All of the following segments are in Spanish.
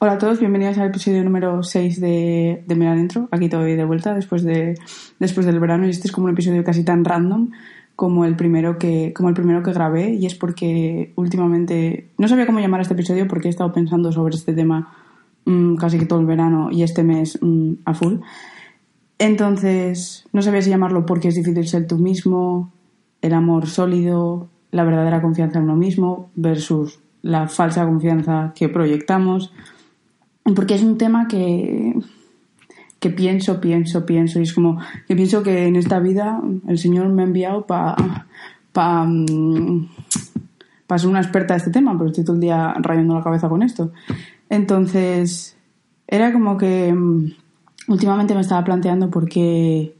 Hola a todos, bienvenidos al episodio número 6 de, de Mira Adentro. Aquí todavía de vuelta después, de, después del verano y este es como un episodio casi tan random como el primero que, como el primero que grabé y es porque últimamente no sabía cómo llamar este episodio porque he estado pensando sobre este tema mmm, casi que todo el verano y este mes mmm, a full. Entonces, no sabía si llamarlo porque es difícil ser tú mismo, el amor sólido, la verdadera confianza en uno mismo versus la falsa confianza que proyectamos porque es un tema que, pienso, pienso, pienso, y es como que pienso que en esta vida el Señor me ha enviado para pa, pa ser una experta de este tema, pero estoy todo el día rayando la cabeza con esto. Entonces, era como que últimamente me estaba planteando por qué,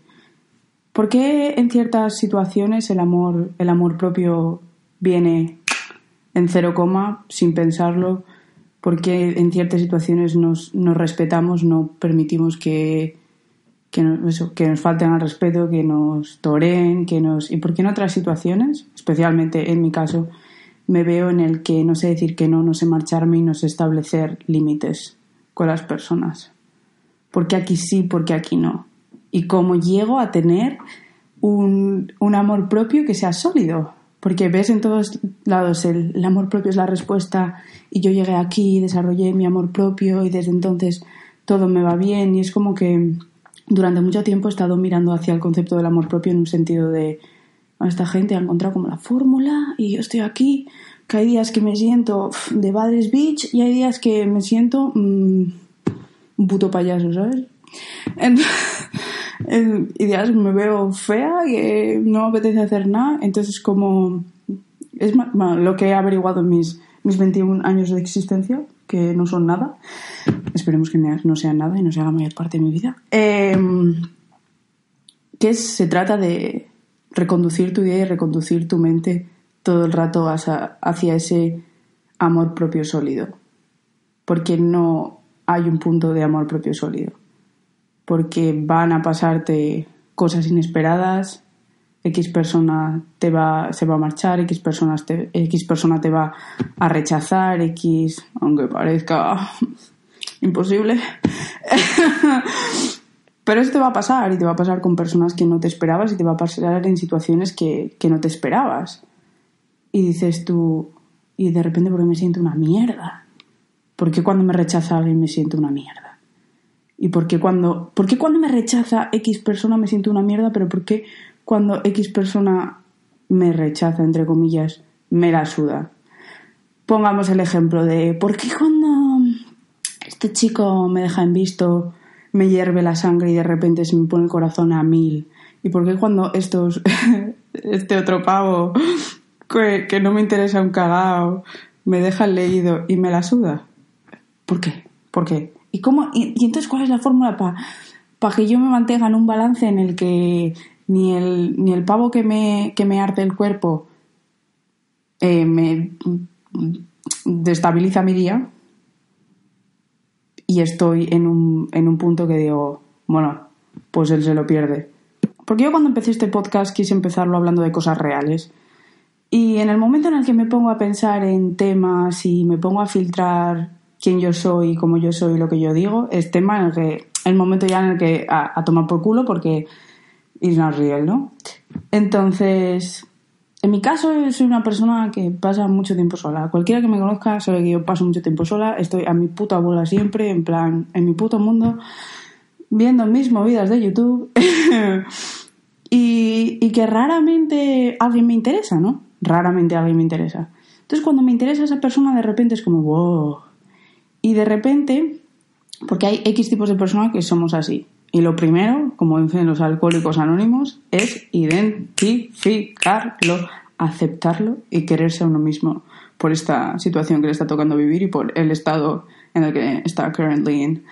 por qué en ciertas situaciones el amor, el amor propio viene en cero coma, sin pensarlo, porque en ciertas situaciones nos, nos respetamos, no permitimos que, que, nos, falten al respeto, que nos toreen, que nos... Y porque en otras situaciones, especialmente en mi caso, me veo en el que no sé decir que no, no sé marcharme y no sé establecer límites con las personas. Porque aquí sí, porque aquí no. Y cómo llego a tener un, un amor propio que sea sólido, porque ves en todos lados el, amor propio es la respuesta y yo llegué aquí, desarrollé mi amor propio y desde entonces todo me va bien y es como que durante mucho tiempo he estado mirando hacia el concepto del amor propio en un sentido de esta gente ha encontrado como la fórmula y yo estoy aquí, que hay días que me siento de Badres Beach y hay días que me siento mmm, un puto payaso, ¿sabes? en ideas me veo fea, que no me apetece hacer nada, entonces como es bueno, lo que he averiguado en mis, mis 21 años de existencia, que no son nada, esperemos que no sean nada y no sea la mayor parte de mi vida, eh, que se trata de reconducir tu idea y reconducir tu mente todo el rato hacia ese amor propio sólido, porque no hay un punto de amor propio sólido porque van a pasarte cosas inesperadas, X persona te va, se va a marchar, X, personas X persona te va a rechazar, X, aunque parezca imposible. Pero eso te va a pasar y te va a pasar con personas que no te esperabas y te va a pasar en situaciones que, que no te esperabas. Y dices tú, y de repente porque me siento una mierda. ¿Por qué cuando me rechaza alguien me siento una mierda? ¿Y por qué cuando, por qué cuando me rechaza X persona me siento una mierda, pero por qué cuando X persona me rechaza, entre comillas, me la suda? Pongamos el ejemplo de por qué cuando este chico me deja en visto, me hierve la sangre y de repente se me pone el corazón a mil. ¿Y por qué cuando estos, este otro pavo que, que no me interesa un cagao, me deja leído y me la suda? ¿Por qué? ¿Por qué? ¿Y, cómo, y, y entonces cuál es la fórmula para pa que yo me mantenga en un balance en el que ni el, ni el pavo que me, que me arde el cuerpo eh, me destabiliza mi día y estoy en un, en un punto que digo, bueno, pues él se lo pierde. Porque yo cuando empecé este podcast quise empezarlo hablando de cosas reales. Y en el momento en el que me pongo a pensar en temas y me pongo a filtrar quién yo soy, cómo yo soy, lo que yo digo, es tema en el que, el momento ya en el que a, a tomar por culo porque it's not real, ¿no? Entonces, en mi caso, soy una persona que pasa mucho tiempo sola. Cualquiera que me conozca sabe que yo paso mucho tiempo sola, estoy a mi puta bola siempre, en plan, en mi puto mundo, viendo mis movidas de YouTube. y, y que raramente alguien me interesa, ¿no? Raramente alguien me interesa. Entonces, cuando me interesa esa persona, de repente es como, wow, y de repente, porque hay X tipos de personas que somos así. Y lo primero, como dicen los alcohólicos anónimos, es identificarlo, aceptarlo y quererse a uno mismo por esta situación que le está tocando vivir y por el estado en el que está currently in.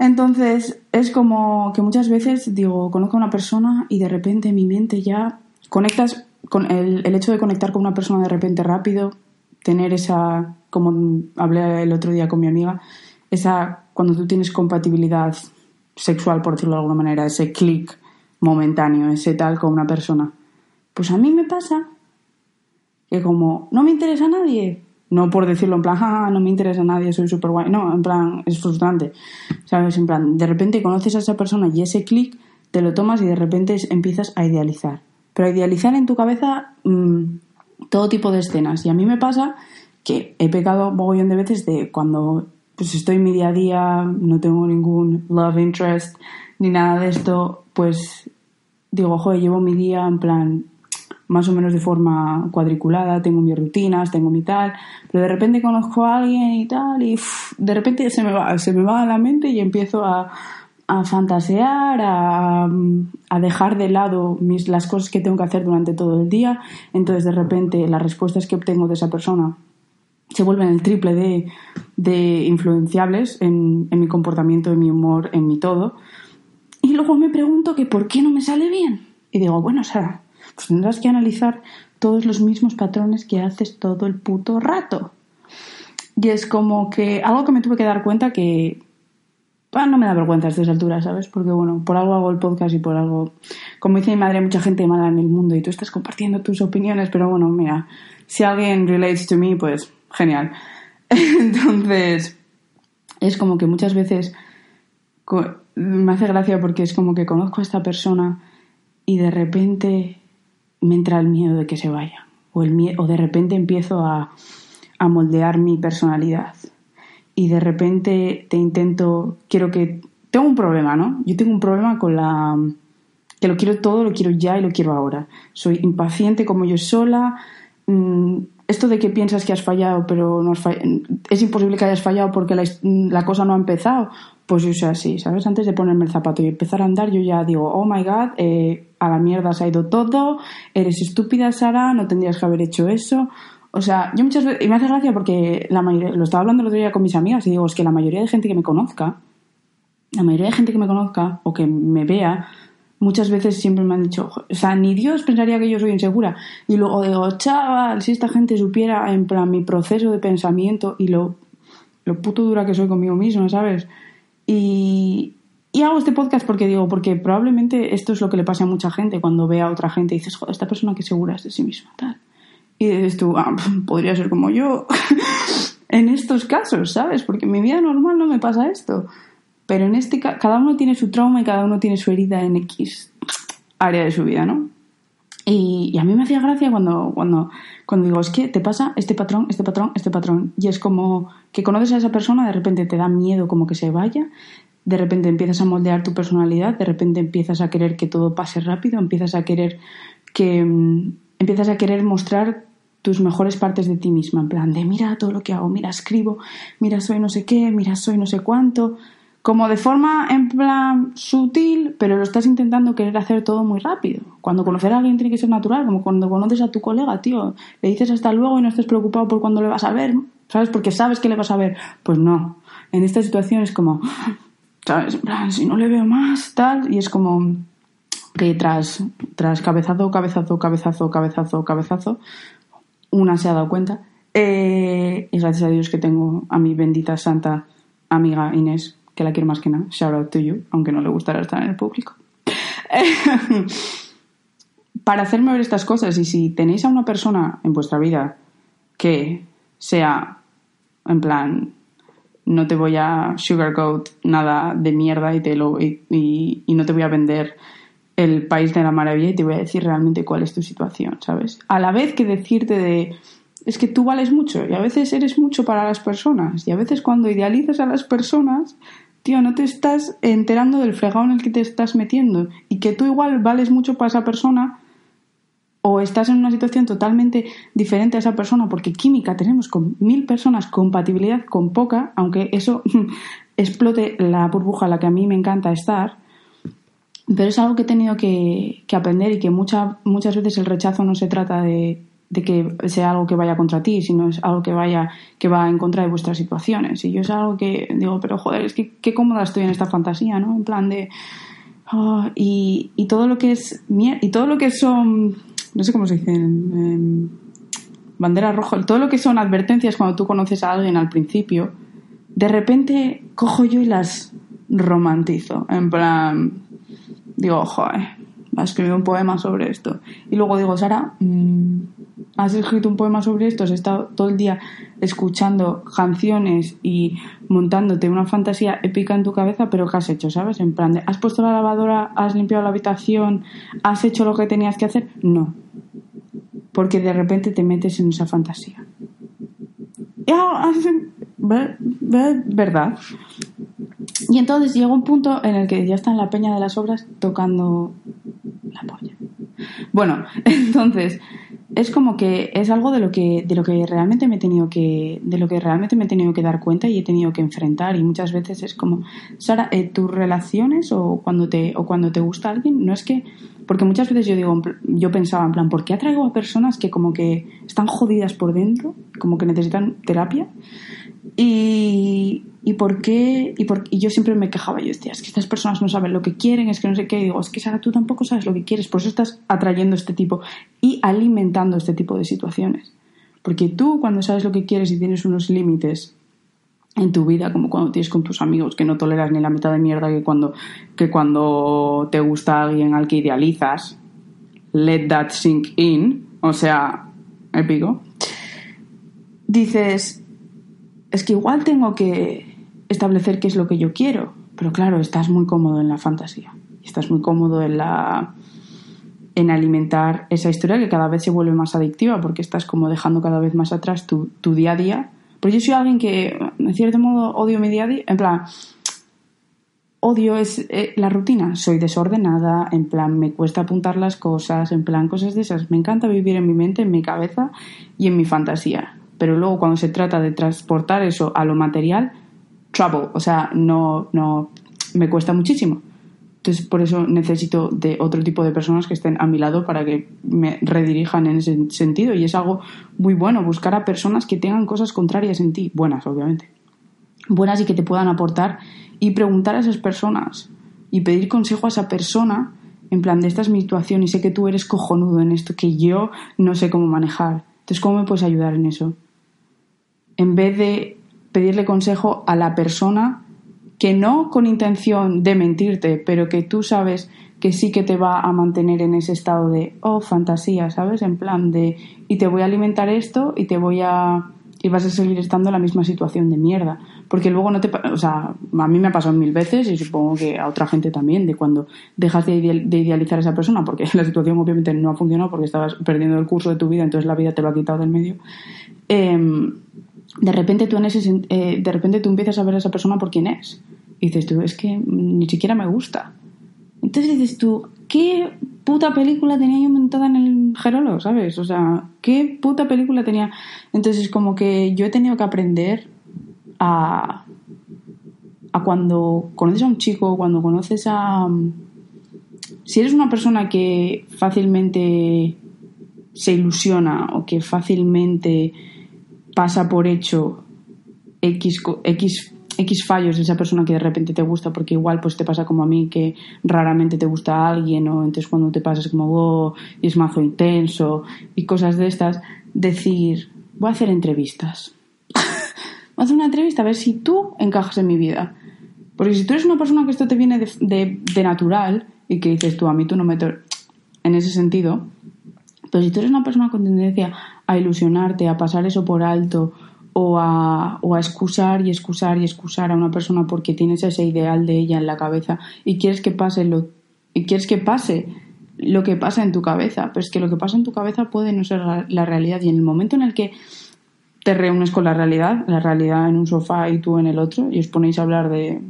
Entonces, es como que muchas veces digo, conozco a una persona y de repente mi mente ya conectas con el, el hecho de conectar con una persona de repente rápido, tener esa como hablé el otro día con mi amiga, esa cuando tú tienes compatibilidad sexual, por decirlo de alguna manera, ese clic momentáneo, ese tal con una persona. Pues a mí me pasa que como no me interesa a nadie, No por decirlo en plan, ah, no me interesa a nadie, soy súper guay. No, en plan, es frustrante. ¿Sabes? En plan, de repente conoces a esa persona y ese clic te lo tomas y de repente empiezas a idealizar. Pero idealizar en tu cabeza mm, todo tipo de escenas. Y a mí me pasa que he pecado un mogollón de veces de cuando pues estoy en mi día a día, no tengo ningún love interest ni nada de esto, pues digo, joder, llevo mi día en plan más o menos de forma cuadriculada, tengo mis rutinas, tengo mi tal, pero de repente conozco a alguien y tal, y de repente se me va, se me va a la mente y empiezo a, a fantasear, a, dejar de lado mis, las cosas que tengo que hacer durante todo el día, entonces de repente las respuestas que obtengo de esa persona se vuelven el triple de, de influenciables en, en mi comportamiento, en mi humor, en mi todo. Y luego me pregunto que por qué no me sale bien. Y digo, bueno, Sara, pues tendrás que analizar todos los mismos patrones que haces todo el puto rato. Y es como que algo que me tuve que dar cuenta que no me da vergüenza a estas alturas, ¿sabes? Porque bueno, por algo hago el podcast y por algo, como dice mi madre, mucha gente mala en el mundo y tú estás compartiendo tus opiniones, pero bueno, mira, si alguien relates to me, pues genial. Entonces, es como que muchas veces me hace gracia porque es como que conozco a esta persona y de repente me entra el miedo de que se vaya. O, el o de repente empiezo a, a moldear mi personalidad. Y de repente te intento, quiero que... Tengo un problema, ¿no? Yo tengo un problema con la... que lo quiero todo, lo quiero ya y lo quiero ahora. Soy impaciente como yo sola. Mm, esto de que piensas que has fallado, pero no has es imposible que hayas fallado porque la, la, cosa no ha empezado. Pues yo soy así, ¿sabes? Antes de ponerme el zapato y empezar a andar, yo ya digo, oh my god, eh, a la mierda se ha ido todo, eres estúpida, Sara, no tendrías que haber hecho eso. O sea, yo muchas veces, y me hace gracia porque la mayoría, lo estaba hablando el otro día con mis amigas y digo, es que la mayoría de gente que me conozca, la mayoría de gente que me conozca o que me vea, muchas veces siempre me han dicho, o sea, ni Dios pensaría que yo soy insegura. Y luego digo, chaval, si esta gente supiera en plan mi proceso de pensamiento y lo, lo puto dura que soy conmigo mismo, ¿sabes? Y, hago este podcast porque digo, porque probablemente esto es lo que le pasa a mucha gente cuando ve a otra gente y dices, joder, esta persona que segura es de sí misma, tal. Y dices tú, ah, podría ser como yo en estos casos, ¿sabes? Porque en mi vida normal no me pasa esto. Pero en este cada uno tiene su trauma y cada uno tiene su herida en X área de su vida, ¿no? Y, y, a mí me hacía gracia cuando, cuando, cuando digo, es que te pasa este patrón, este patrón, este patrón. Y es como que conoces a esa persona, de repente te da miedo como que se vaya, de repente empiezas a moldear tu personalidad, de repente empiezas a querer que todo pase rápido, empiezas a querer que mm, empiezas a querer mostrar tus mejores partes de ti misma, en plan de mira todo lo que hago, mira escribo, mira soy no sé qué, mira soy no sé cuánto, como de forma en plan sutil, pero lo estás intentando querer hacer todo muy rápido. Cuando conocer a alguien tiene que ser natural, como cuando conoces a tu colega, tío, le dices hasta luego y no estés preocupado por cuándo le vas a ver, ¿sabes? Porque sabes que le vas a ver. Pues no. En esta situación es como, ¿sabes? En plan, si no le veo más, tal, y es como que tras, tras cabezazo, cabezazo, cabezazo, cabezazo, cabezazo, una se ha dado cuenta. Eh, y gracias a Dios que tengo a mi bendita santa amiga Inés, que la quiero más que nada. Shout out to you, aunque no le gustará estar en el público. Para hacerme ver estas cosas, y si tenéis a una persona en vuestra vida que sea, en plan, no te voy a sugarcoat nada de mierda y, te lo, y, y no te voy a vender el país de la maravilla y te voy a decir realmente cuál es tu situación, ¿sabes? A la vez que decirte de es que tú vales mucho y a veces eres mucho para las personas y a veces cuando idealizas a las personas tío, no te estás enterando del fregado en el que te estás metiendo y que tú igual vales mucho para esa persona o estás en una situación totalmente diferente a esa persona porque química tenemos con mil personas, compatibilidad con poca, aunque eso explote la burbuja a la que a mí me encanta estar, pero es algo que he tenido que, aprender y que mucha, muchas veces el rechazo no se trata de que sea algo que vaya contra ti, sino es algo que vaya que va en contra de vuestras situaciones. Y yo es algo que digo, pero joder, es que qué cómoda estoy en esta fantasía, ¿no? En plan de ah, y, y, todo lo que es y todo lo que son no sé cómo se dice en, bandera roja, todo lo que son advertencias cuando tú conoces a alguien al principio, de repente cojo yo y las romantizo, en plan digo, joder, a escribir un poema sobre esto. Y luego digo, Sara, mm, has escrito un poema sobre esto, has estado todo el día escuchando canciones y montándote una fantasía épica en tu cabeza, pero ¿qué has hecho? ¿Sabes? En plan de, ¿has puesto la lavadora, has limpiado la habitación, has hecho lo que tenías que hacer? No. Porque de repente te metes en esa fantasía. ¿Verdad? Y entonces llega un punto en el que ya está en la peña de las obras tocando la polla. Bueno, entonces es como que es algo de lo que de lo que realmente me he tenido que de lo que realmente me he tenido que dar cuenta y he tenido que enfrentar. Y muchas veces es como Sara eh, tus relaciones o cuando te o cuando te gusta alguien no es que porque muchas veces yo digo yo pensaba en plan ¿por qué atraigo a personas que como que están jodidas por dentro como que necesitan terapia y, y por qué, y, por, y yo siempre me quejaba, yo decía, es que estas personas no saben lo que quieren, es que no sé qué, y digo, es que Sara, tú tampoco sabes lo que quieres, por eso estás atrayendo este tipo y alimentando este tipo de situaciones. Porque tú cuando sabes lo que quieres y tienes unos límites en tu vida, como cuando tienes con tus amigos, que no toleras ni la mitad de mierda que cuando, que cuando te gusta alguien al que idealizas, let that sink in, o sea, épico, dices, es que igual tengo que establecer qué es lo que yo quiero, pero claro, estás muy cómodo en la fantasía, estás muy cómodo en la en alimentar esa historia que cada vez se vuelve más adictiva porque estás como dejando cada vez más atrás tu, día a día. Pero yo soy alguien que, en cierto modo, odio mi día a día. En plan, odio es eh, la rutina. Soy desordenada, en plan, me cuesta apuntar las cosas, en plan, cosas de esas. Me encanta vivir en mi mente, en mi cabeza y en mi fantasía pero luego cuando se trata de transportar eso a lo material, trouble, o sea, no, no, me cuesta muchísimo. Entonces, por eso necesito de otro tipo de personas que estén a mi lado para que me redirijan en ese sentido. Y es algo muy bueno, buscar a personas que tengan cosas contrarias en ti, buenas, obviamente. Buenas y que te puedan aportar y preguntar a esas personas y pedir consejo a esa persona en plan de esta es mi situación y sé que tú eres cojonudo en esto que yo no sé cómo manejar. Entonces, ¿cómo me puedes ayudar en eso? En vez de pedirle consejo a la persona que no con intención de mentirte, pero que tú sabes que sí que te va a mantener en ese estado de, oh, fantasía, ¿sabes? En plan de, y te voy a alimentar esto y te voy a, y vas a seguir estando en la misma situación de mierda. Porque luego no te, o sea, a mí me ha pasado mil veces y supongo que a otra gente también, de cuando dejas de, idealizar a esa persona, porque la situación obviamente no ha funcionado porque estabas perdiendo el curso de tu vida, entonces la vida te lo ha quitado del medio. Eh, de repente tú en ese eh, de repente tú empiezas a ver a esa persona por quién es. Y dices tú es que ni siquiera me gusta entonces dices tú qué puta película tenía yo montada en el Gerolo sabes o sea qué puta película tenía entonces como que yo he tenido que aprender a a cuando conoces a un chico cuando conoces a si eres una persona que fácilmente se ilusiona o que fácilmente pasa por hecho X, X, X fallos de esa persona que de repente te gusta, porque igual pues te pasa como a mí que raramente te gusta alguien, o entonces cuando te pasas como oh, y es mazo intenso y cosas de estas, decir, voy a hacer entrevistas. voy a hacer una entrevista a ver si tú encajas en mi vida. Porque si tú eres una persona que esto te viene de, de, natural y que dices tú, a mí tú no me... En ese sentido, pero si tú eres una persona con tendencia a ilusionarte, a pasar eso por alto o a, o a excusar y excusar y excusar a una persona porque tienes ese ideal de ella en la cabeza y quieres que pase lo, y quieres que pase lo que pasa en tu cabeza, pero es que lo que pasa en tu cabeza puede no ser la, realidad. Y en el momento en el que te reúnes con la realidad, la realidad en un sofá y tú en el otro y os ponéis a hablar de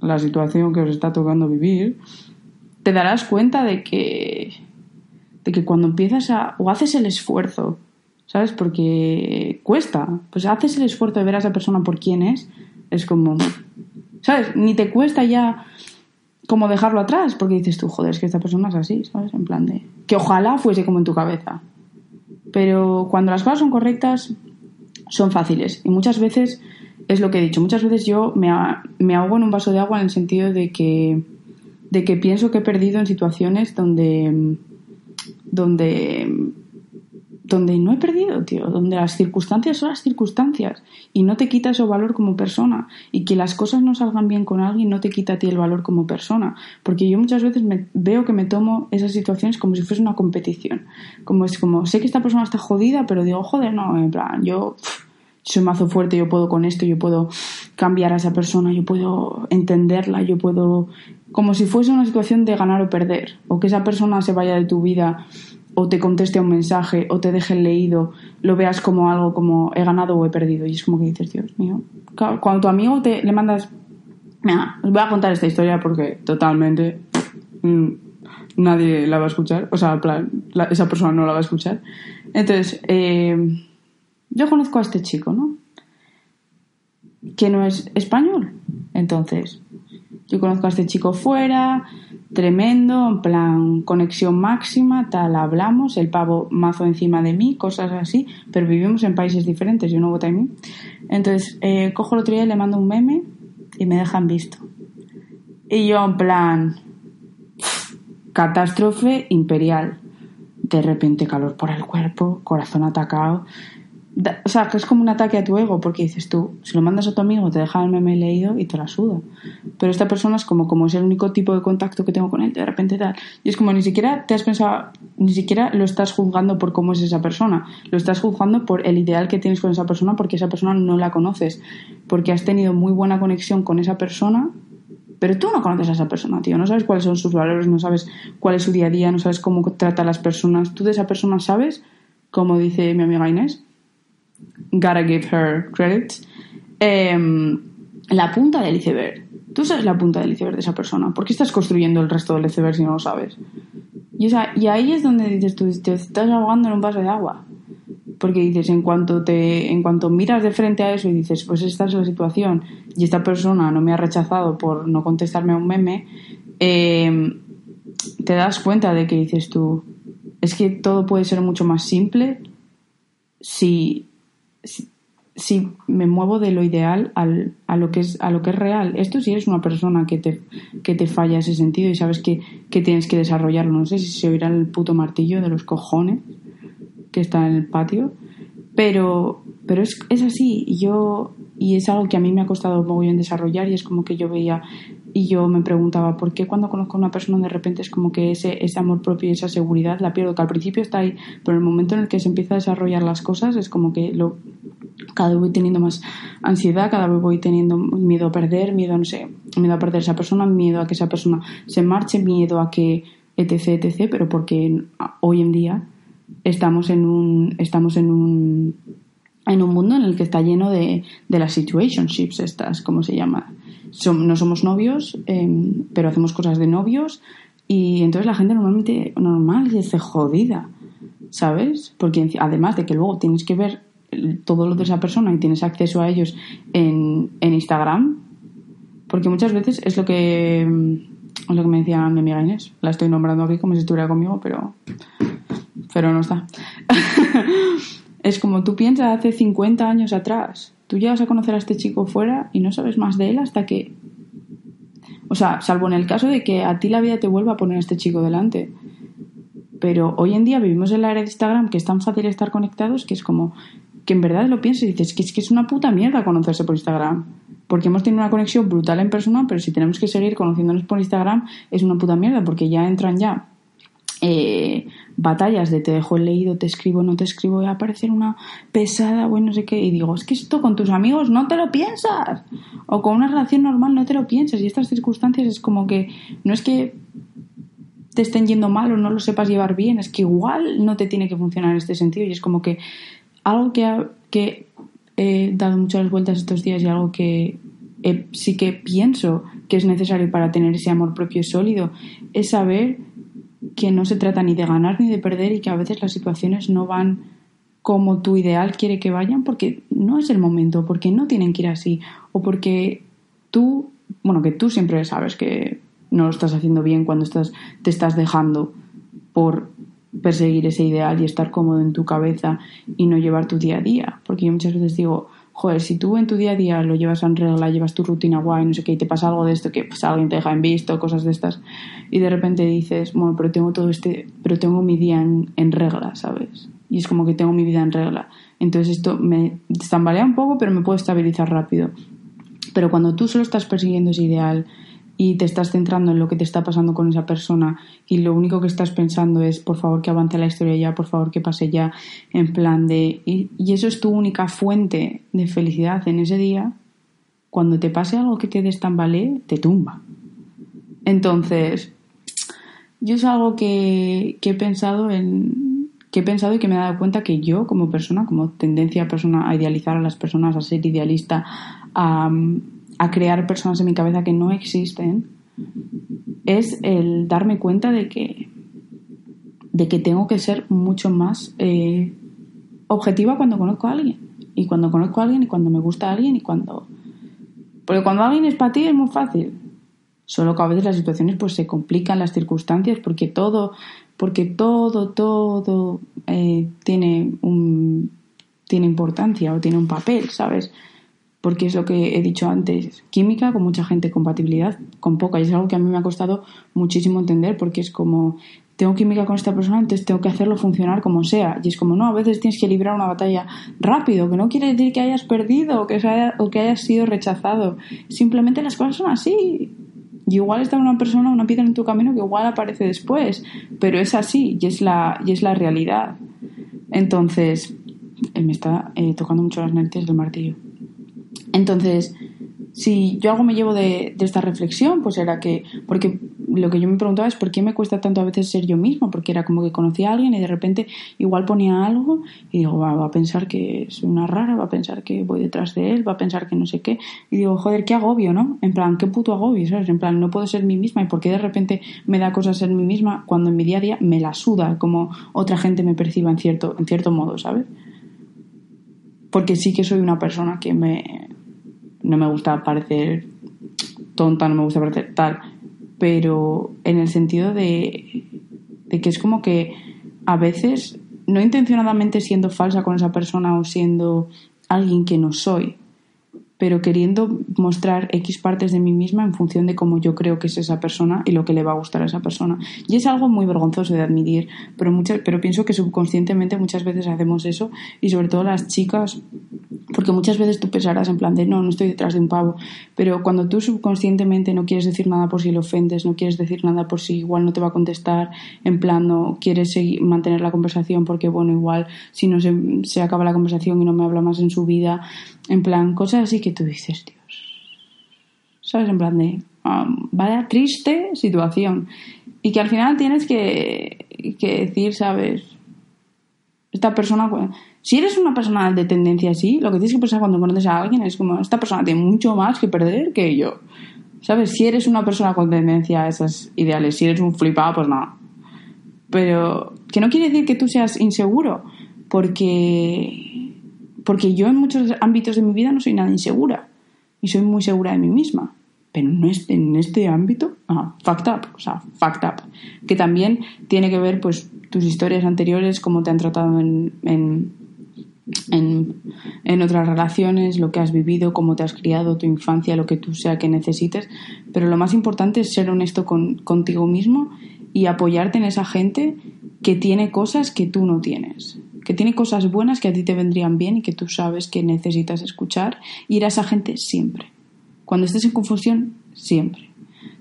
la situación que os está tocando vivir, te darás cuenta de que de que cuando empiezas a... o haces el esfuerzo, ¿sabes? Porque cuesta, pues haces el esfuerzo de ver a esa persona por quién es, es como... ¿Sabes? Ni te cuesta ya como dejarlo atrás, porque dices tú, joder, es que esta persona es así, ¿sabes? En plan de... Que ojalá fuese como en tu cabeza. Pero cuando las cosas son correctas, son fáciles. Y muchas veces, es lo que he dicho, muchas veces yo me, me ahogo en un vaso de agua en el sentido de que, de que pienso que he perdido en situaciones donde donde, donde no he perdido, tío, donde las circunstancias son las circunstancias y no te quita ese valor como persona. Y que las cosas no salgan bien con alguien no te quita a ti el valor como persona, porque yo muchas veces me, veo que me tomo esas situaciones como si fuese una competición, como es como, sé que esta persona está jodida, pero digo, joder, no, en plan, yo soy mazo fuerte, yo puedo con esto, yo puedo cambiar a esa persona, yo puedo entenderla, yo puedo... Como si fuese una situación de ganar o perder, o que esa persona se vaya de tu vida o te conteste un mensaje o te deje leído, lo veas como algo como he ganado o he perdido. Y es como que dices, Dios mío. Cuando tu amigo te le mandas. Mira, os voy a contar esta historia porque totalmente mm, nadie la va a escuchar. O sea, esa persona no la va a escuchar. Entonces, eh, yo conozco a este chico, ¿no? Que no es español. Entonces, yo conozco a este chico fuera, tremendo, en plan conexión máxima, tal, hablamos, el pavo mazo encima de mí, cosas así, pero vivimos en países diferentes, yo no voto en mí. Entonces, eh, cojo el otro día y le mando un meme y me dejan visto. Y yo en plan, catástrofe imperial. De repente calor por el cuerpo, corazón atacado o sea, que es como un ataque a tu ego, porque dices tú, si lo mandas a tu amigo, te deja el meme leído y te la suda. Pero esta persona es como, como es el único tipo de contacto que tengo con él, de repente tal. Y es como ni siquiera te has pensado, ni siquiera lo estás juzgando por cómo es esa persona, lo estás juzgando por el ideal que tienes con esa persona, porque esa persona no la conoces, porque has tenido muy buena conexión con esa persona. Pero tú no conoces a esa persona, tío. No sabes cuáles son sus valores, no sabes cuál es su día a día, no sabes cómo trata a las personas. Tú de esa persona sabes, como dice mi amiga Inés, gotta give her credit, em, la punta del iceberg. Tú sabes la punta del iceberg de esa persona. ¿Por qué estás construyendo el resto del iceberg si no lo sabes? Y, y ahí es donde dices tú, te estás ahogando en un vaso de agua. Porque dices, en cuanto, te, en cuanto miras de frente a eso y dices, pues esta es la situación y esta persona no me ha rechazado por no contestarme a un meme, em, te das cuenta de que dices tú, es que todo puede ser mucho más simple si si, me muevo de lo ideal al, a, lo que es, a lo que es real. Esto si eres una persona que te, que te falla ese sentido y sabes que, que tienes que desarrollarlo. No sé si se oirá el puto martillo de los cojones que está en el patio, pero, pero es, es así. Yo, y es algo que a mí me ha costado muy bien desarrollar y es como que yo veía y yo me preguntaba por qué cuando conozco a una persona de repente es como que ese, ese amor propio y esa seguridad la pierdo, que al principio está ahí, pero en el momento en el que se empieza a desarrollar las cosas es como que lo, cada vez voy teniendo más ansiedad, cada vez voy teniendo miedo a perder, miedo, no sé, miedo a perder a esa persona, miedo a que esa persona se marche, miedo a que etc, etc, pero porque hoy en día estamos en un, estamos en un, en un mundo en el que está lleno de, de las situationships estas, como se llama. no somos novios, em, pero hacemos cosas de novios y entonces la gente normalmente, normal, dice jodida, ¿sabes? Porque además de que luego tienes que ver todo lo de esa persona y tienes acceso a ellos en, en Instagram, porque muchas veces es lo que, es lo que me decía mi amiga Inés, la estoy nombrando aquí como si estuviera conmigo, pero, pero no está. es como tú piensas hace 50 años atrás, tú llegas a conocer a este chico fuera y no sabes más de él hasta que... O sea, salvo en el caso de que a ti la vida te vuelva a poner a este chico delante. Pero hoy en día vivimos en la era de Instagram que es tan fácil estar conectados que es como que en verdad lo piensas y dices que es que es una puta mierda conocerse por Instagram. Porque hemos tenido una conexión brutal en persona, pero si tenemos que seguir conociéndonos por Instagram, es una puta mierda, porque ya entran ya eh, batallas de te dejo el leído, te escribo, no te escribo, voy a aparecer una pesada, bueno, no sé qué. Y digo, es que esto con tus amigos no te lo piensas. O con una relación normal no te lo piensas. Y estas circunstancias es como que no es que te estén yendo mal o no lo sepas llevar bien, es que igual no te tiene que funcionar en este sentido. Y es como que algo que, que he dado muchas vueltas estos días y algo que sí que pienso que es necesario para tener ese amor propio sólido es saber que no se trata ni de ganar ni de perder y que a veces las situaciones no van como tu ideal quiere que vayan porque no es el momento, porque no tienen que ir así o porque tú, bueno, que tú siempre sabes que no lo estás haciendo bien cuando estás, te estás dejando por perseguir ese ideal y estar cómodo en tu cabeza y no llevar tu día a día. Porque yo muchas veces digo, joder, si tú en tu día a día lo llevas en regla, llevas tu rutina guay, no sé qué, y te pasa algo de esto que pues, alguien te deja en visto, cosas de estas, y de repente dices, bueno, pero tengo todo este, pero tengo mi día en, en regla, ¿sabes? Y es como que tengo mi vida en regla. Entonces esto me tambalea un poco, pero me puede estabilizar rápido. Pero cuando tú solo estás persiguiendo ese ideal y te estás centrando en lo que te está pasando con esa persona y lo único que estás pensando es por favor que avance la historia ya, por favor que pase ya, en plan de... Y, eso es tu única fuente de felicidad en ese día, cuando te pase algo que te destambalee, te tumba. Entonces, yo es algo que, que he pensado en que he pensado y que me he dado cuenta que yo como persona, como tendencia persona, a idealizar a las personas, a ser idealista, a, a crear personas en mi cabeza que no existen, es el darme cuenta de que, de que tengo que ser mucho más eh, objetiva cuando conozco a alguien. Y cuando conozco a alguien y cuando me gusta a alguien y cuando... Porque cuando alguien es para ti es muy fácil. Solo que a veces las situaciones pues se complican las circunstancias porque todo, porque todo, todo eh, tiene un tiene importancia o tiene un papel, ¿sabes? Porque es lo que he dicho antes, química con mucha gente, compatibilidad con poca, y es algo que a mí me ha costado muchísimo entender, porque es como, tengo química con esta persona, entonces tengo que hacerlo funcionar como sea, y es como, no, a veces tienes que librar una batalla rápido, que no quiere decir que hayas perdido o que, o que hayas sido rechazado, simplemente las cosas son así. Y igual está una persona, una piedra en tu camino que igual aparece después, pero es así y es la, y es la realidad. Entonces, eh, me está eh, tocando mucho las narices del martillo. Entonces, si yo algo me llevo de, esta reflexión, pues era que, porque lo que yo me preguntaba es por qué me cuesta tanto a veces ser yo misma, porque era como que conocí a alguien y de repente igual ponía algo y digo, va, a pensar que soy una rara, va a pensar que voy detrás de él, va a pensar que no sé qué, y digo, joder, qué agobio, ¿no? En plan, qué puto agobio, ¿sabes? En plan, no puedo ser mí misma y por qué de repente me da cosas ser mí misma cuando en mi día a día me la suda como otra gente me perciba en cierto, en cierto modo, ¿sabes? Porque sí que soy una persona que me no me gusta parecer tonta, no me gusta parecer tal, pero en el sentido de, de que es como que a veces, no intencionadamente siendo falsa con esa persona o siendo alguien que no soy, pero queriendo mostrar X partes de mí misma en función de cómo yo creo que es esa persona y lo que le va a gustar a esa persona. Y es algo muy vergonzoso de admitir, pero, muchas, pero pienso que subconscientemente muchas veces hacemos eso y sobre todo las chicas porque muchas veces tú pensarás en plan de no, no estoy detrás de un pavo, pero cuando tú subconscientemente no quieres decir nada por si le ofendes, no quieres decir nada por si igual no te va a contestar, en plan no quieres seguir, mantener la conversación porque bueno, igual si no se, se acaba la conversación y no me habla más en su vida, en plan cosas así que tú dices, Dios, ¿sabes? En plan de um, vaya triste situación y que al final tienes que, que decir, ¿sabes? Esta persona si eres una persona de tendencia así, lo que tienes que pensar cuando conoces a alguien es como, esta persona tiene mucho más que perder que yo. ¿Sabes? Si eres una persona con tendencia a esas ideales, si eres un flipado, pues nada. Pero que no quiere decir que tú seas inseguro, porque, porque yo en muchos ámbitos de mi vida no soy nada insegura y soy muy segura de mí misma. Pero en este, en este ámbito, ah, fucked up, o sea, fucked up. Que también tiene que ver, pues, tus historias anteriores, cómo te han tratado en, otras relaciones, lo que has vivido, cómo te has criado, tu infancia, lo que tú sea que necesites. Pero lo más importante es ser honesto con, contigo mismo y apoyarte en esa gente que tiene cosas que tú no tienes, que tiene cosas buenas que a ti te vendrían bien y que tú sabes que necesitas escuchar. Ir a esa gente siempre. Cuando estés en confusión, siempre.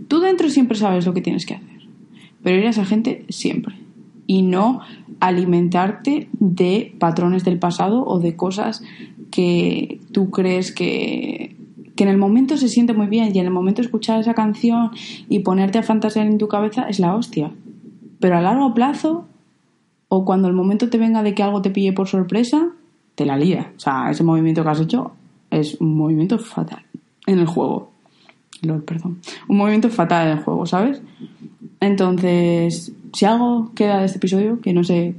Tú dentro siempre sabes lo que tienes que hacer, pero ir a esa gente siempre. Y no alimentarte de patrones del pasado o de cosas que tú crees que, que en el momento se siente muy bien y en el momento escuchar esa canción y ponerte a fantasear en tu cabeza es la hostia. Pero a largo plazo, o cuando el momento te venga de que algo te pille por sorpresa, te la lía. O sea, ese movimiento que has hecho es un movimiento fatal en el juego. perdón. Un movimiento fatal en el juego, ¿sabes? Entonces, si algo queda de este episodio, que no sé,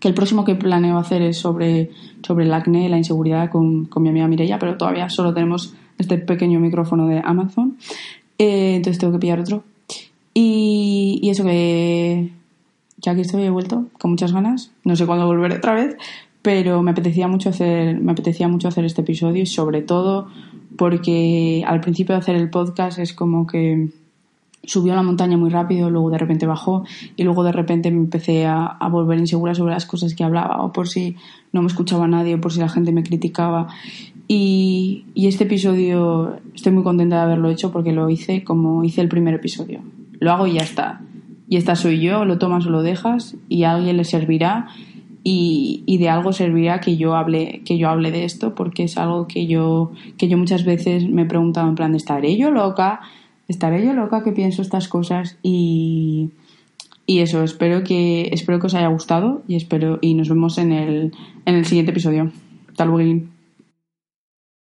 que el próximo que planeo hacer es sobre, sobre el acné, la inseguridad con, mi amiga Mireia, pero todavía solo tenemos este pequeño micrófono de Amazon, eh, entonces tengo que pillar otro. Y, y eso que ya que estoy, he vuelto con muchas ganas, no sé cuándo volveré otra vez, pero me apetecía mucho hacer, me apetecía mucho hacer este episodio y sobre todo porque al principio de hacer el podcast es como que subió a la montaña muy rápido, luego de repente bajó y luego de repente me empecé a, volver insegura sobre las cosas que hablaba o por si no me escuchaba nadie o por si la gente me criticaba Y, este episodio estoy muy contenta de haberlo hecho porque lo hice como hice el primer episodio. Lo hago y ya está. Y esta soy yo, lo tomas o lo dejas y a alguien le servirá y, y, de algo servirá que yo hable que yo hable de esto porque es algo que yo que yo muchas veces me he preguntado en plan estaré yo loca estaré yo loca que pienso estas cosas y y eso espero que espero que os haya gustado y espero y nos vemos en el en el siguiente episodio. Hasta luego